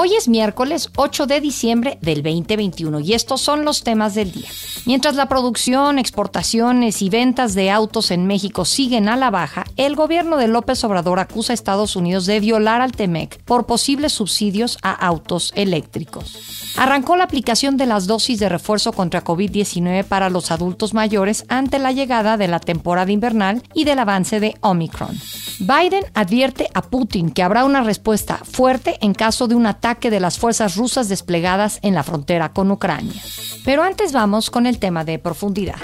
Hoy es miércoles 8 de diciembre del 2021 y estos son los temas del día. Mientras la producción, exportaciones y ventas de autos en México siguen a la baja, el gobierno de López Obrador acusa a Estados Unidos de violar al TEMEC por posibles subsidios a autos eléctricos. Arrancó la aplicación de las dosis de refuerzo contra COVID-19 para los adultos mayores ante la llegada de la temporada invernal y del avance de Omicron. Biden advierte a Putin que habrá una respuesta fuerte en caso de un ataque de las fuerzas rusas desplegadas en la frontera con Ucrania. Pero antes vamos con el tema de profundidad.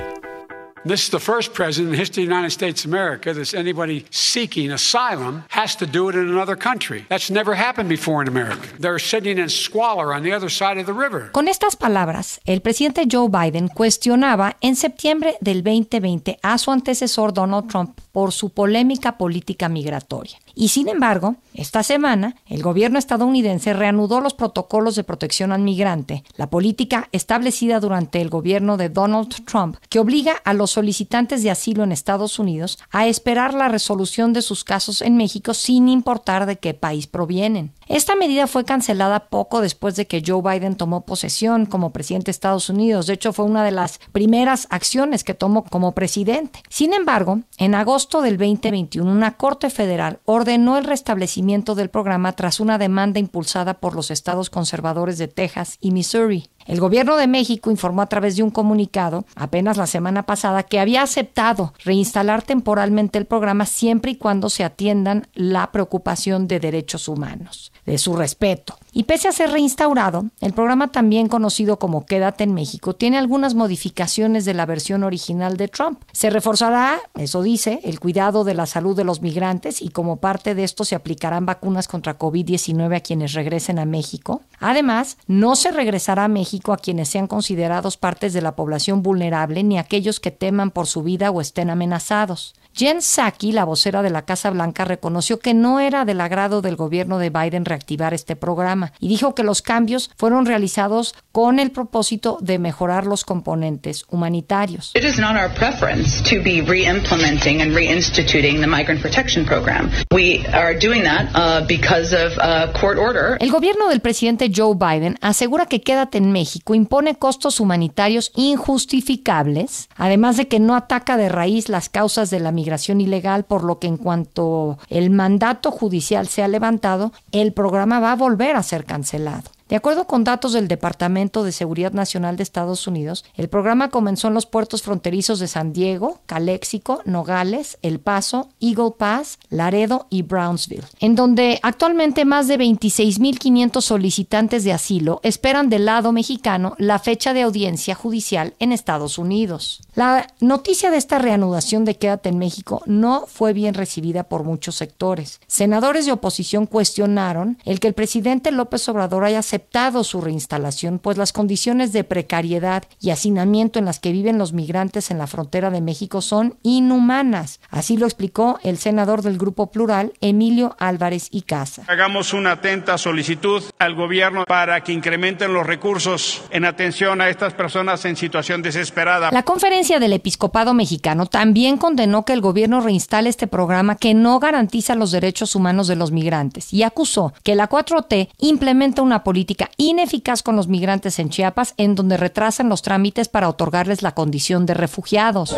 This is the first president in the history of the United States of America that anybody seeking asylum has to do it in another country. That's never happened before in America. They're sitting in squalor on the other side of the river. Con estas palabras, el presidente Joe Biden cuestionaba en septiembre del 2020 a su antecesor Donald Trump por su polémica política migratoria. Y sin embargo, esta semana, el gobierno estadounidense reanudó los protocolos de protección al migrante, la política establecida durante el gobierno de Donald Trump, que obliga a los solicitantes de asilo en Estados Unidos a esperar la resolución de sus casos en México sin importar de qué país provienen. Esta medida fue cancelada poco después de que Joe Biden tomó posesión como presidente de Estados Unidos. De hecho, fue una de las primeras acciones que tomó como presidente. Sin embargo, en agosto del 2021, una corte federal ordenó el restablecimiento del programa tras una demanda impulsada por los estados conservadores de Texas y Missouri. El gobierno de México informó a través de un comunicado apenas la semana pasada que había aceptado reinstalar temporalmente el programa siempre y cuando se atiendan la preocupación de derechos humanos, de su respeto. Y pese a ser reinstaurado, el programa también conocido como Quédate en México tiene algunas modificaciones de la versión original de Trump. Se reforzará, eso dice, el cuidado de la salud de los migrantes y como parte de esto se aplicarán vacunas contra COVID-19 a quienes regresen a México. Además, no se regresará a México a quienes sean considerados partes de la población vulnerable ni a aquellos que teman por su vida o estén amenazados. Jen Psaki, la vocera de la Casa Blanca, reconoció que no era del agrado del gobierno de Biden reactivar este programa y dijo que los cambios fueron realizados con el propósito de mejorar los componentes humanitarios. It is not our preference to be re-implementing and reinstituting the migrant protection program. We are doing that uh, because of a court order. El gobierno del presidente Joe Biden asegura que Quédate en México impone costos humanitarios injustificables, además de que no ataca de raíz las causas de la migración ilegal, por lo que en cuanto el mandato judicial sea levantado, el programa va a volver a ser cancelado. De acuerdo con datos del Departamento de Seguridad Nacional de Estados Unidos, el programa comenzó en los puertos fronterizos de San Diego, Caléxico, Nogales, El Paso, Eagle Pass, Laredo y Brownsville, en donde actualmente más de 26.500 solicitantes de asilo esperan del lado mexicano la fecha de audiencia judicial en Estados Unidos. La noticia de esta reanudación de Quédate en México no fue bien recibida por muchos sectores. Senadores de oposición cuestionaron el que el presidente López Obrador haya aceptado su reinstalación, pues las condiciones de precariedad y hacinamiento en las que viven los migrantes en la frontera de México son inhumanas. Así lo explicó el senador del Grupo Plural, Emilio Álvarez y Casa. Hagamos una atenta solicitud al gobierno para que incrementen los recursos en atención a estas personas en situación desesperada. La conferencia del Episcopado Mexicano también condenó que el gobierno reinstale este programa que no garantiza los derechos humanos de los migrantes y acusó que la 4T implementa una política ineficaz con los migrantes en Chiapas, en donde retrasan los trámites para otorgarles la condición de refugiados.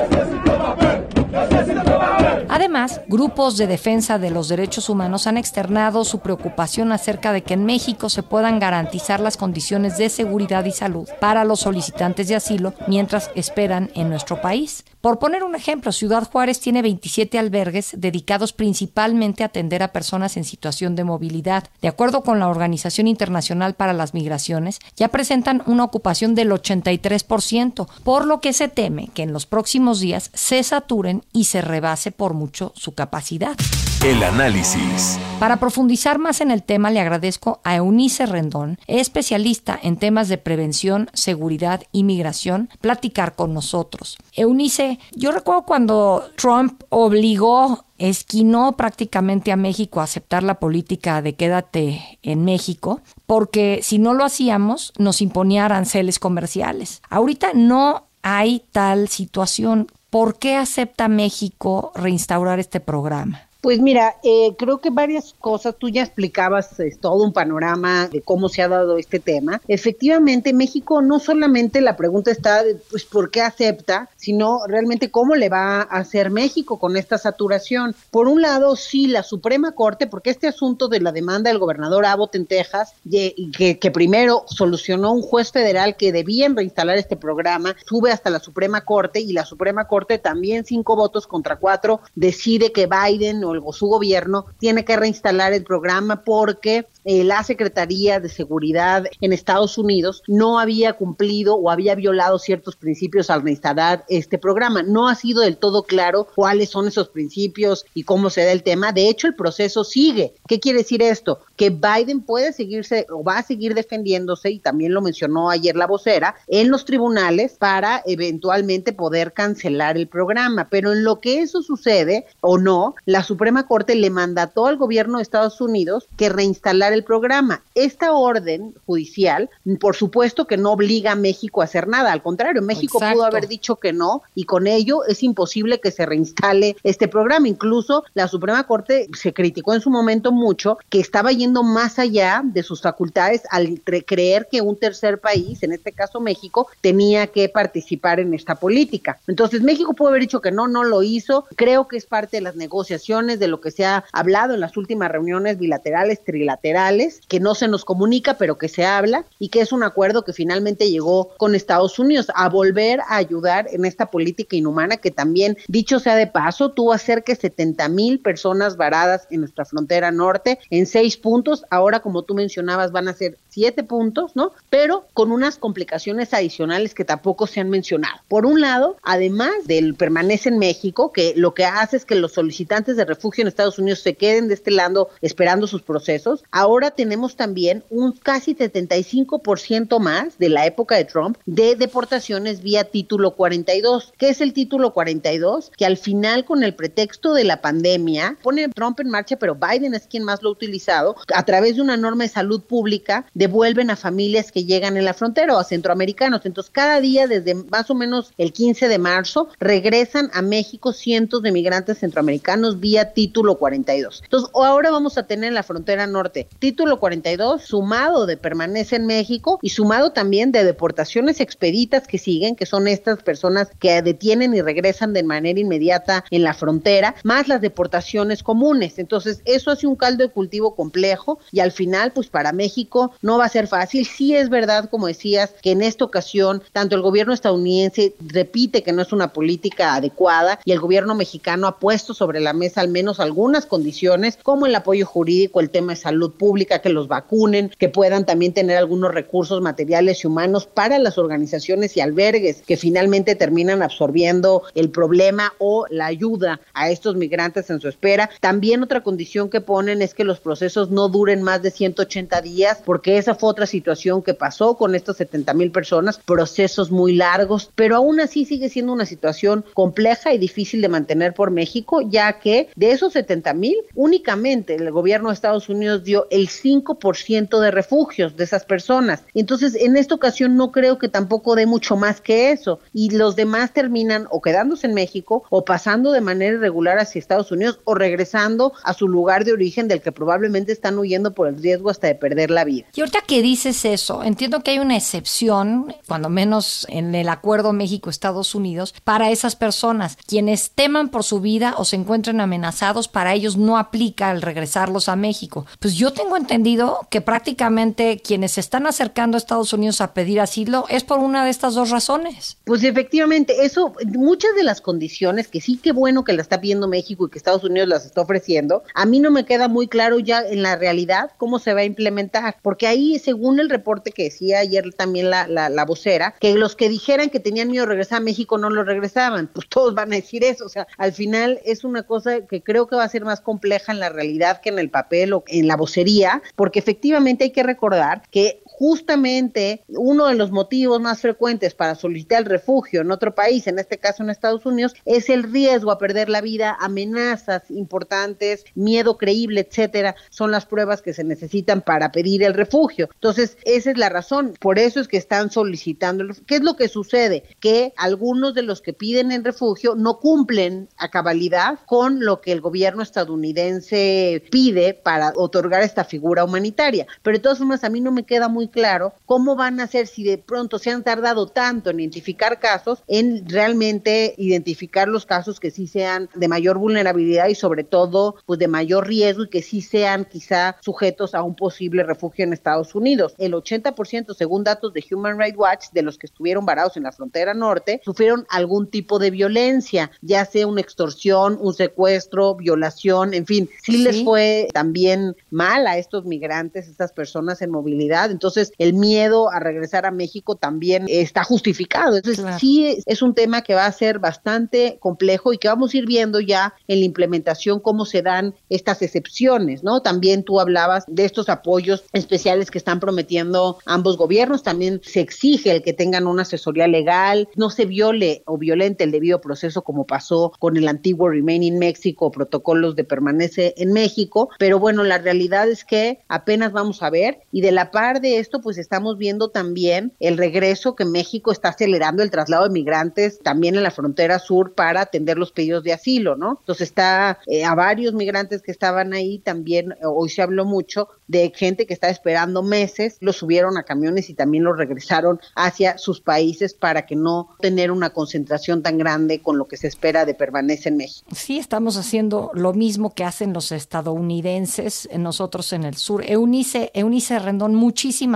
Además, grupos de defensa de los derechos humanos han externado su preocupación acerca de que en México se puedan garantizar las condiciones de seguridad y salud para los solicitantes de asilo mientras esperan en nuestro país. Por poner un ejemplo, Ciudad Juárez tiene 27 albergues dedicados principalmente a atender a personas en situación de movilidad. De acuerdo con la Organización Internacional para las Migraciones, ya presentan una ocupación del 83%, por lo que se teme que en los próximos días se saturen y se rebase por mucho mucho su capacidad. El análisis. Para profundizar más en el tema, le agradezco a Eunice Rendón, especialista en temas de prevención, seguridad y migración, platicar con nosotros. Eunice, yo recuerdo cuando Trump obligó esquinó prácticamente a México a aceptar la política de quédate en México, porque si no lo hacíamos nos imponía aranceles comerciales. Ahorita no hay tal situación. ¿Por qué acepta México reinstaurar este programa? Pues mira, eh, creo que varias cosas, tú ya explicabas todo un panorama de cómo se ha dado este tema. Efectivamente, México no solamente la pregunta está, pues, ¿por qué acepta? Sino realmente cómo le va a hacer México con esta saturación. Por un lado, sí, la Suprema Corte, porque este asunto de la demanda del gobernador Abbott en Texas, que, que primero solucionó un juez federal que debían reinstalar este programa, sube hasta la Suprema Corte y la Suprema Corte también cinco votos contra cuatro decide que Biden o su gobierno tiene que reinstalar el programa porque eh, la Secretaría de Seguridad en Estados Unidos no había cumplido o había violado ciertos principios al reinstalar este programa. No ha sido del todo claro cuáles son esos principios y cómo se da el tema. De hecho, el proceso sigue. ¿Qué quiere decir esto? Que Biden puede seguirse o va a seguir defendiéndose, y también lo mencionó ayer la vocera, en los tribunales para eventualmente poder cancelar el programa. Pero en lo que eso sucede o no, la Suprema Corte le mandató al gobierno de Estados Unidos que reinstalara el programa. Esta orden judicial, por supuesto que no obliga a México a hacer nada, al contrario, México pudo haber dicho que no y con ello es imposible que se reinstale este programa. Incluso la Suprema Corte se criticó en su momento mucho que estaba yendo más allá de sus facultades al creer que un tercer país, en este caso México, tenía que participar en esta política. Entonces México pudo haber dicho que no, no lo hizo. Creo que es parte de las negociaciones, de lo que se ha hablado en las últimas reuniones bilaterales, trilaterales que no se nos comunica, pero que se habla y que es un acuerdo que finalmente llegó con Estados Unidos a volver a ayudar en esta política inhumana que también, dicho sea de paso, tuvo cerca de 70 mil personas varadas en nuestra frontera norte en seis puntos. Ahora, como tú mencionabas, van a ser siete puntos, ¿no? Pero con unas complicaciones adicionales que tampoco se han mencionado. Por un lado, además del permanece en México, que lo que hace es que los solicitantes de refugio en Estados Unidos se queden de este lado esperando sus procesos. Ahora tenemos también un casi 75% más de la época de Trump de deportaciones vía título 42. ¿Qué es el título 42? Que al final con el pretexto de la pandemia pone Trump en marcha, pero Biden es quien más lo ha utilizado, a través de una norma de salud pública devuelven a familias que llegan en la frontera o a centroamericanos. Entonces cada día desde más o menos el 15 de marzo regresan a México cientos de migrantes centroamericanos vía título 42. Entonces ahora vamos a tener en la frontera norte título 42 sumado de permanece en México y sumado también de deportaciones expeditas que siguen, que son estas personas que detienen y regresan de manera inmediata en la frontera, más las deportaciones comunes. Entonces, eso hace un caldo de cultivo complejo y al final, pues para México no va a ser fácil. Sí es verdad, como decías, que en esta ocasión tanto el gobierno estadounidense repite que no es una política adecuada y el gobierno mexicano ha puesto sobre la mesa al menos algunas condiciones como el apoyo jurídico, el tema de salud pública, que los vacunen, que puedan también tener algunos recursos materiales y humanos para las organizaciones y albergues que finalmente terminan absorbiendo el problema o la ayuda a estos migrantes en su espera. También otra condición que ponen es que los procesos no duren más de 180 días, porque esa fue otra situación que pasó con estos 70 mil personas, procesos muy largos, pero aún así sigue siendo una situación compleja y difícil de mantener por México, ya que de esos 70 mil, únicamente el gobierno de Estados Unidos dio el 5% de refugios de esas personas. Entonces, en esta ocasión no creo que tampoco dé mucho más que eso. Y los demás terminan o quedándose en México o pasando de manera irregular hacia Estados Unidos o regresando a su lugar de origen del que probablemente están huyendo por el riesgo hasta de perder la vida. Y ahorita que dices eso, entiendo que hay una excepción, cuando menos en el acuerdo México-Estados Unidos, para esas personas, quienes teman por su vida o se encuentren amenazados para ellos no aplica el regresarlos a México. Pues yo tengo entendido que prácticamente quienes se están acercando a Estados Unidos a pedir asilo es por una de estas dos razones. Pues efectivamente, eso, muchas de las condiciones que sí que bueno que la está pidiendo México y que Estados Unidos las está ofreciendo, a mí no me queda muy claro ya en la realidad cómo se va a implementar, porque ahí, según el reporte que decía ayer también la, la, la vocera, que los que dijeran que tenían miedo de regresar a México no lo regresaban, pues todos van a decir eso, o sea, al final es una cosa que creo que va a ser más compleja en la realidad que en el papel o en la vocería, porque efectivamente hay que recordar que justamente uno de los motivos más frecuentes para solicitar refugio en otro país, en este caso en Estados Unidos, es el riesgo a perder la vida, amenazas importantes, miedo creíble, etcétera, son las pruebas que se necesitan para pedir el refugio. Entonces, esa es la razón, por eso es que están solicitando el. ¿Qué es lo que sucede? Que algunos de los que piden el refugio no cumplen a cabalidad con lo que el gobierno estadounidense pide para otorgar esta figura humanitaria. Pero de todas formas, a mí no me queda muy claro cómo van a hacer si de pronto se han tardado tanto en identificar casos, en realmente identificar los casos que sí sean de mayor vulnerabilidad y sobre todo pues de mayor riesgo y que sí sean quizá sujetos a un posible refugio en Estados Unidos. El 80% según datos de Human Rights Watch de los que estuvieron varados en la frontera norte sufrieron algún tipo de violencia, ya sea una extorsión, un secuestro, violación, en fin, sí, sí. les fue también mal a estos migrantes, estas personas en movilidad. Entonces, entonces, el miedo a regresar a México también está justificado. Entonces, claro. sí es un tema que va a ser bastante complejo y que vamos a ir viendo ya en la implementación cómo se dan estas excepciones, ¿no? También tú hablabas de estos apoyos especiales que están prometiendo ambos gobiernos. También se exige el que tengan una asesoría legal, no se viole o violente el debido proceso como pasó con el antiguo Remain in México, protocolos de permanece en México. Pero bueno, la realidad es que apenas vamos a ver y de la par de esto, pues estamos viendo también el regreso que México está acelerando el traslado de migrantes también en la frontera sur para atender los pedidos de asilo, ¿no? Entonces está eh, a varios migrantes que estaban ahí también, eh, hoy se habló mucho de gente que está esperando meses, los subieron a camiones y también los regresaron hacia sus países para que no tener una concentración tan grande con lo que se espera de permanecer en México. Sí, estamos haciendo lo mismo que hacen los estadounidenses, nosotros en el sur. Eunice, Eunice Rendón, muchísimas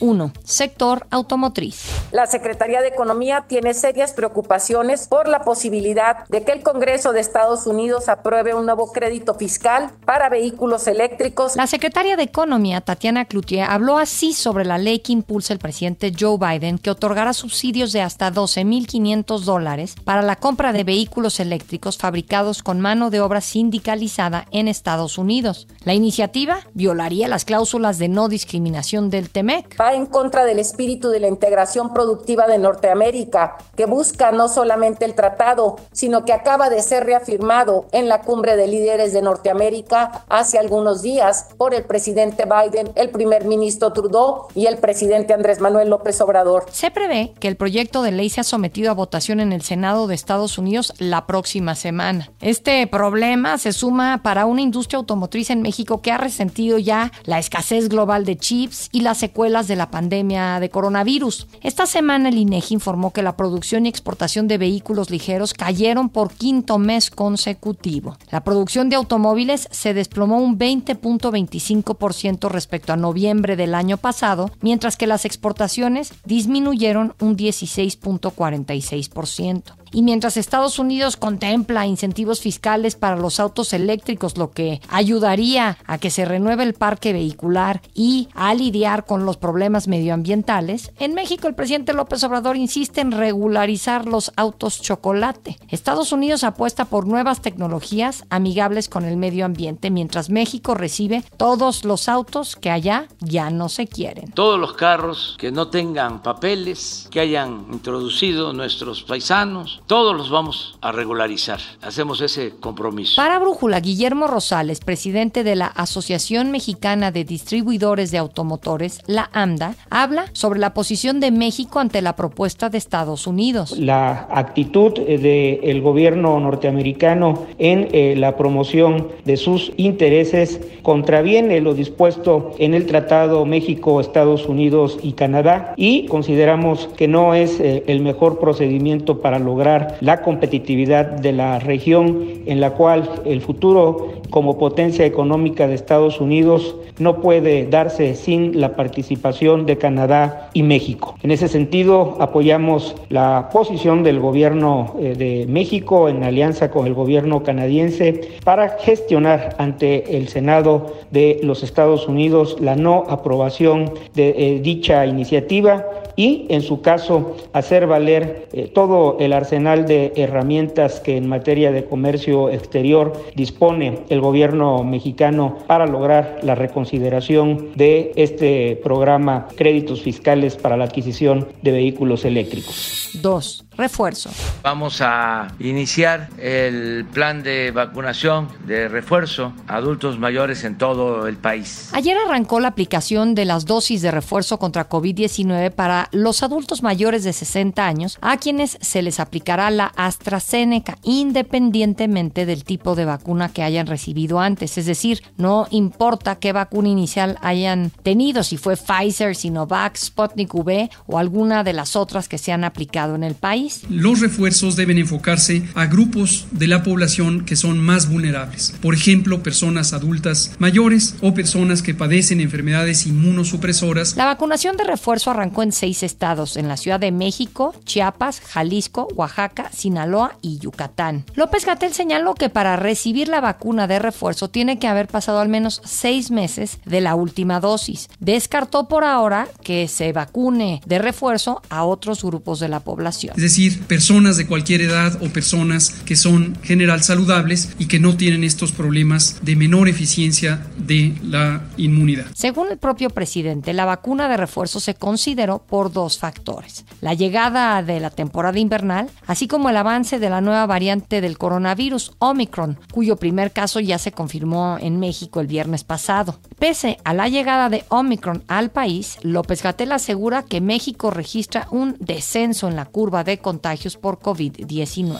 1. Sector automotriz. La Secretaría de Economía tiene serias preocupaciones por la posibilidad de que el Congreso de Estados Unidos apruebe un nuevo crédito fiscal para vehículos eléctricos. La secretaria de Economía, Tatiana Cloutier, habló así sobre la ley que impulsa el presidente Joe Biden que otorgará subsidios de hasta 12.500 dólares para la compra de vehículos eléctricos fabricados con mano de obra sindicalizada en Estados Unidos. La iniciativa violaría las cláusulas de no discriminación del TEMEC. En contra del espíritu de la integración productiva de Norteamérica, que busca no solamente el tratado, sino que acaba de ser reafirmado en la cumbre de líderes de Norteamérica hace algunos días por el presidente Biden, el primer ministro Trudeau y el presidente Andrés Manuel López Obrador. Se prevé que el proyecto de ley sea sometido a votación en el Senado de Estados Unidos la próxima semana. Este problema se suma para una industria automotriz en México que ha resentido ya la escasez global de chips y las secuelas de la pandemia de coronavirus. Esta semana el INEGI informó que la producción y exportación de vehículos ligeros cayeron por quinto mes consecutivo. La producción de automóviles se desplomó un 20.25% respecto a noviembre del año pasado, mientras que las exportaciones disminuyeron un 16.46%. Y mientras Estados Unidos contempla incentivos fiscales para los autos eléctricos, lo que ayudaría a que se renueve el parque vehicular y a lidiar con los problemas medioambientales, en México el presidente López Obrador insiste en regularizar los autos chocolate. Estados Unidos apuesta por nuevas tecnologías amigables con el medio ambiente, mientras México recibe todos los autos que allá ya no se quieren. Todos los carros que no tengan papeles, que hayan introducido nuestros paisanos, todos los vamos a regularizar. Hacemos ese compromiso. Para Brújula, Guillermo Rosales, presidente de la Asociación Mexicana de Distribuidores de Automotores, la AMDA, habla sobre la posición de México ante la propuesta de Estados Unidos. La actitud del gobierno norteamericano en eh, la promoción de sus intereses contraviene lo dispuesto en el Tratado México, Estados Unidos y Canadá y consideramos que no es eh, el mejor procedimiento para lograr la competitividad de la región en la cual el futuro como potencia económica de Estados Unidos no puede darse sin la participación de Canadá y México. En ese sentido, apoyamos la posición del gobierno eh, de México en alianza con el gobierno canadiense para gestionar ante el Senado de los Estados Unidos la no aprobación de eh, dicha iniciativa y, en su caso, hacer valer eh, todo el arsenal de herramientas que en materia de comercio exterior dispone el gobierno mexicano para lograr la reconsideración de este programa Créditos Fiscales para la Adquisición de Vehículos Eléctricos. 2 refuerzo. Vamos a iniciar el plan de vacunación de refuerzo a adultos mayores en todo el país. Ayer arrancó la aplicación de las dosis de refuerzo contra COVID-19 para los adultos mayores de 60 años, a quienes se les aplicará la AstraZeneca, independientemente del tipo de vacuna que hayan recibido antes. Es decir, no importa qué vacuna inicial hayan tenido, si fue Pfizer, Sinovac, Sputnik V o alguna de las otras que se han aplicado en el país. Los refuerzos deben enfocarse a grupos de la población que son más vulnerables, por ejemplo, personas adultas mayores o personas que padecen enfermedades inmunosupresoras. La vacunación de refuerzo arrancó en seis estados, en la Ciudad de México, Chiapas, Jalisco, Oaxaca, Sinaloa y Yucatán. López Gatel señaló que para recibir la vacuna de refuerzo tiene que haber pasado al menos seis meses de la última dosis. Descartó por ahora que se vacune de refuerzo a otros grupos de la población decir, personas de cualquier edad o personas que son general saludables y que no tienen estos problemas de menor eficiencia de la inmunidad. Según el propio presidente, la vacuna de refuerzo se consideró por dos factores. La llegada de la temporada invernal, así como el avance de la nueva variante del coronavirus, Omicron, cuyo primer caso ya se confirmó en México el viernes pasado. Pese a la llegada de Omicron al país, López Gatel asegura que México registra un descenso en la curva de contagios por COVID-19.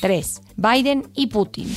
3. Biden y Putin.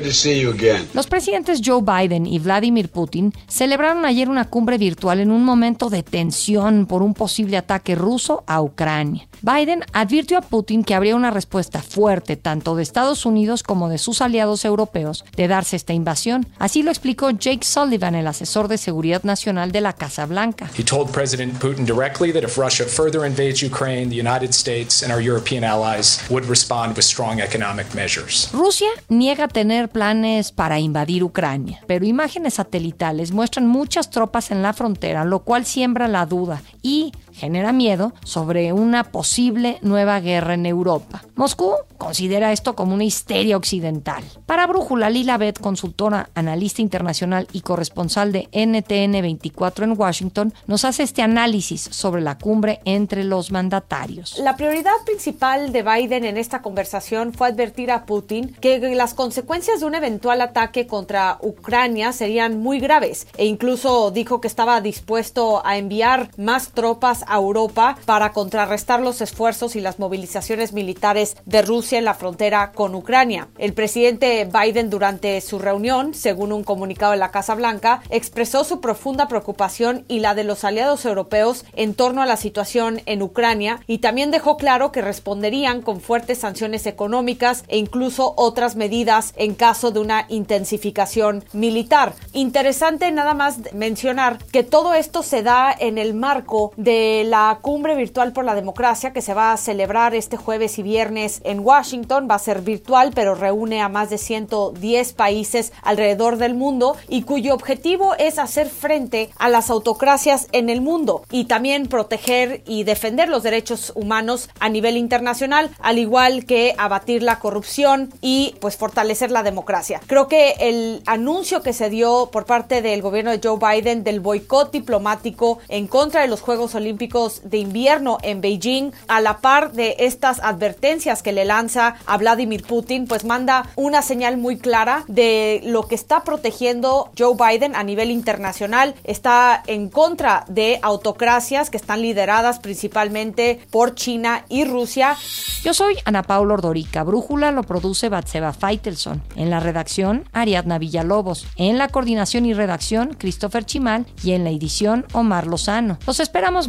Presidente. Los presidentes Joe Biden y Vladimir Putin celebraron ayer una cumbre virtual en un momento de tensión por un posible ataque ruso a Ucrania. Biden advirtió a Putin que habría una respuesta fuerte tanto de Estados Unidos como de sus aliados europeos de darse esta invasión. Así lo explicó Jake Sullivan, el asesor de seguridad nacional de la Casa Blanca. He told President Putin directly that if Russia further invades Ukraine, the United States and our European allies would respond with strong economic measures. Rusia niega tener planes para invadir Ucrania, pero imágenes satelitales muestran muchas tropas en la frontera, lo cual siembra la duda. Y genera miedo sobre una posible nueva guerra en Europa. Moscú considera esto como una histeria occidental. Para Brújula, Lila Beth, consultora, analista internacional y corresponsal de NTN 24 en Washington, nos hace este análisis sobre la cumbre entre los mandatarios. La prioridad principal de Biden en esta conversación fue advertir a Putin que las consecuencias de un eventual ataque contra Ucrania serían muy graves e incluso dijo que estaba dispuesto a enviar más tropas a Europa para contrarrestar los esfuerzos y las movilizaciones militares de Rusia en la frontera con Ucrania. El presidente Biden durante su reunión, según un comunicado de la Casa Blanca, expresó su profunda preocupación y la de los aliados europeos en torno a la situación en Ucrania y también dejó claro que responderían con fuertes sanciones económicas e incluso otras medidas en caso de una intensificación militar. Interesante nada más mencionar que todo esto se da en el marco de la cumbre virtual por la democracia que se va a celebrar este jueves y viernes en Washington. Va a ser virtual, pero reúne a más de 110 países alrededor del mundo y cuyo objetivo es hacer frente a las autocracias en el mundo y también proteger y defender los derechos humanos a nivel internacional, al igual que abatir la corrupción y pues fortalecer la democracia. Creo que el anuncio que se dio por parte del gobierno de Joe Biden del boicot diplomático en contra de los Juegos Olímpicos Olímpicos de invierno en Beijing, a la par de estas advertencias que le lanza a Vladimir Putin, pues manda una señal muy clara de lo que está protegiendo Joe Biden a nivel internacional. Está en contra de autocracias que están lideradas principalmente por China y Rusia. Yo soy Ana Paula Ordorica. Brújula lo produce Batseba Feitelson. En la redacción, Ariadna Villalobos. En la coordinación y redacción, Christopher Chimal. Y en la edición, Omar Lozano. Los esperamos